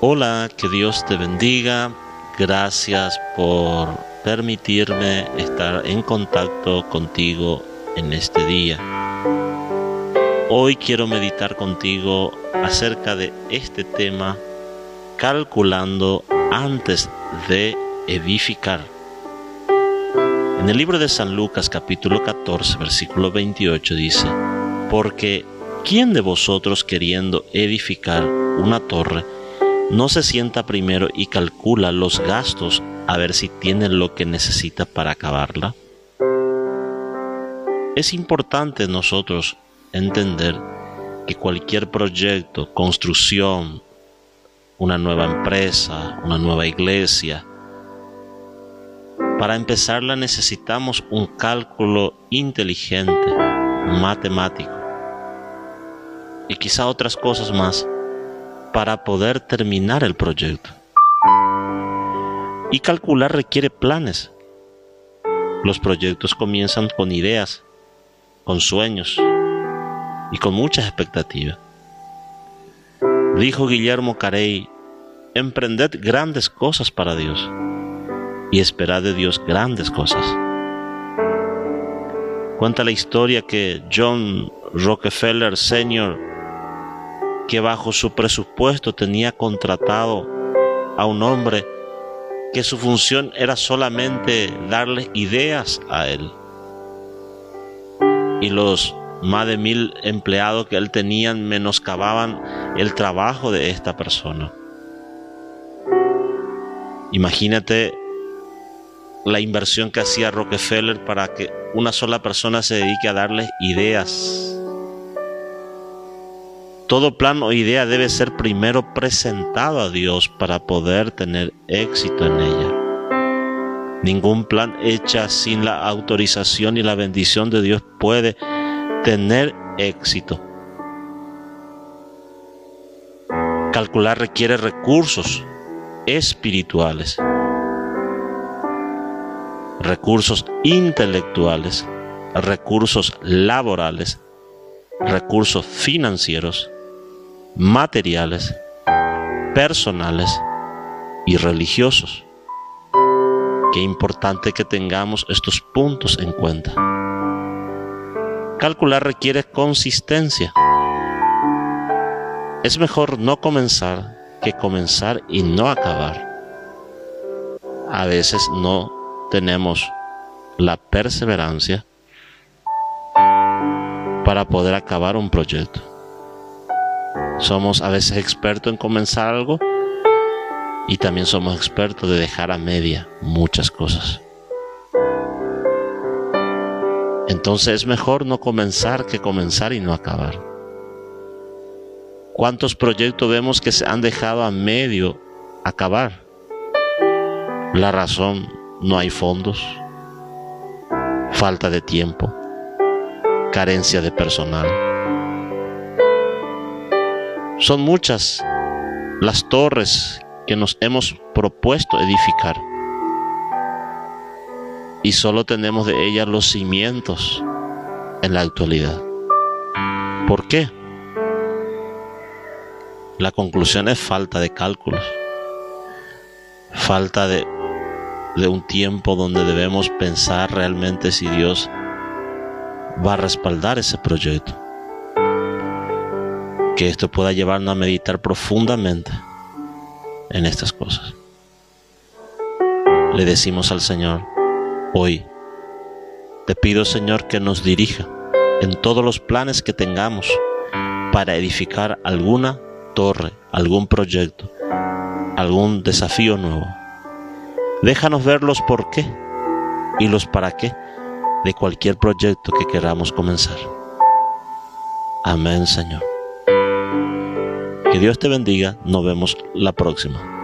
Hola, que Dios te bendiga. Gracias por permitirme estar en contacto contigo en este día. Hoy quiero meditar contigo acerca de este tema, calculando antes de edificar. En el libro de San Lucas capítulo 14 versículo 28 dice, porque ¿quién de vosotros queriendo edificar una torre no se sienta primero y calcula los gastos a ver si tiene lo que necesita para acabarla? Es importante nosotros entender que cualquier proyecto, construcción, una nueva empresa, una nueva iglesia, para empezarla necesitamos un cálculo inteligente, matemático y quizá otras cosas más para poder terminar el proyecto. Y calcular requiere planes. Los proyectos comienzan con ideas, con sueños y con muchas expectativas. Dijo Guillermo Carey, emprended grandes cosas para Dios y esperad de Dios grandes cosas. Cuenta la historia que John Rockefeller Sr que bajo su presupuesto tenía contratado a un hombre que su función era solamente darle ideas a él. Y los más de mil empleados que él tenía menoscababan el trabajo de esta persona. Imagínate la inversión que hacía Rockefeller para que una sola persona se dedique a darle ideas todo plan o idea debe ser primero presentado a Dios para poder tener éxito en ella. Ningún plan hecha sin la autorización y la bendición de Dios puede tener éxito. Calcular requiere recursos espirituales, recursos intelectuales, recursos laborales, recursos financieros materiales, personales y religiosos. Qué importante que tengamos estos puntos en cuenta. Calcular requiere consistencia. Es mejor no comenzar que comenzar y no acabar. A veces no tenemos la perseverancia para poder acabar un proyecto. Somos a veces expertos en comenzar algo y también somos expertos de dejar a media muchas cosas. Entonces es mejor no comenzar que comenzar y no acabar. ¿Cuántos proyectos vemos que se han dejado a medio acabar? La razón, no hay fondos, falta de tiempo, carencia de personal son muchas las torres que nos hemos propuesto edificar y solo tenemos de ellas los cimientos en la actualidad. ¿Por qué? La conclusión es falta de cálculos, falta de, de un tiempo donde debemos pensar realmente si Dios va a respaldar ese proyecto que esto pueda llevarnos a meditar profundamente en estas cosas. Le decimos al Señor, hoy, te pido Señor que nos dirija en todos los planes que tengamos para edificar alguna torre, algún proyecto, algún desafío nuevo. Déjanos ver los por qué y los para qué de cualquier proyecto que queramos comenzar. Amén, Señor. Que Dios te bendiga. Nos vemos la próxima.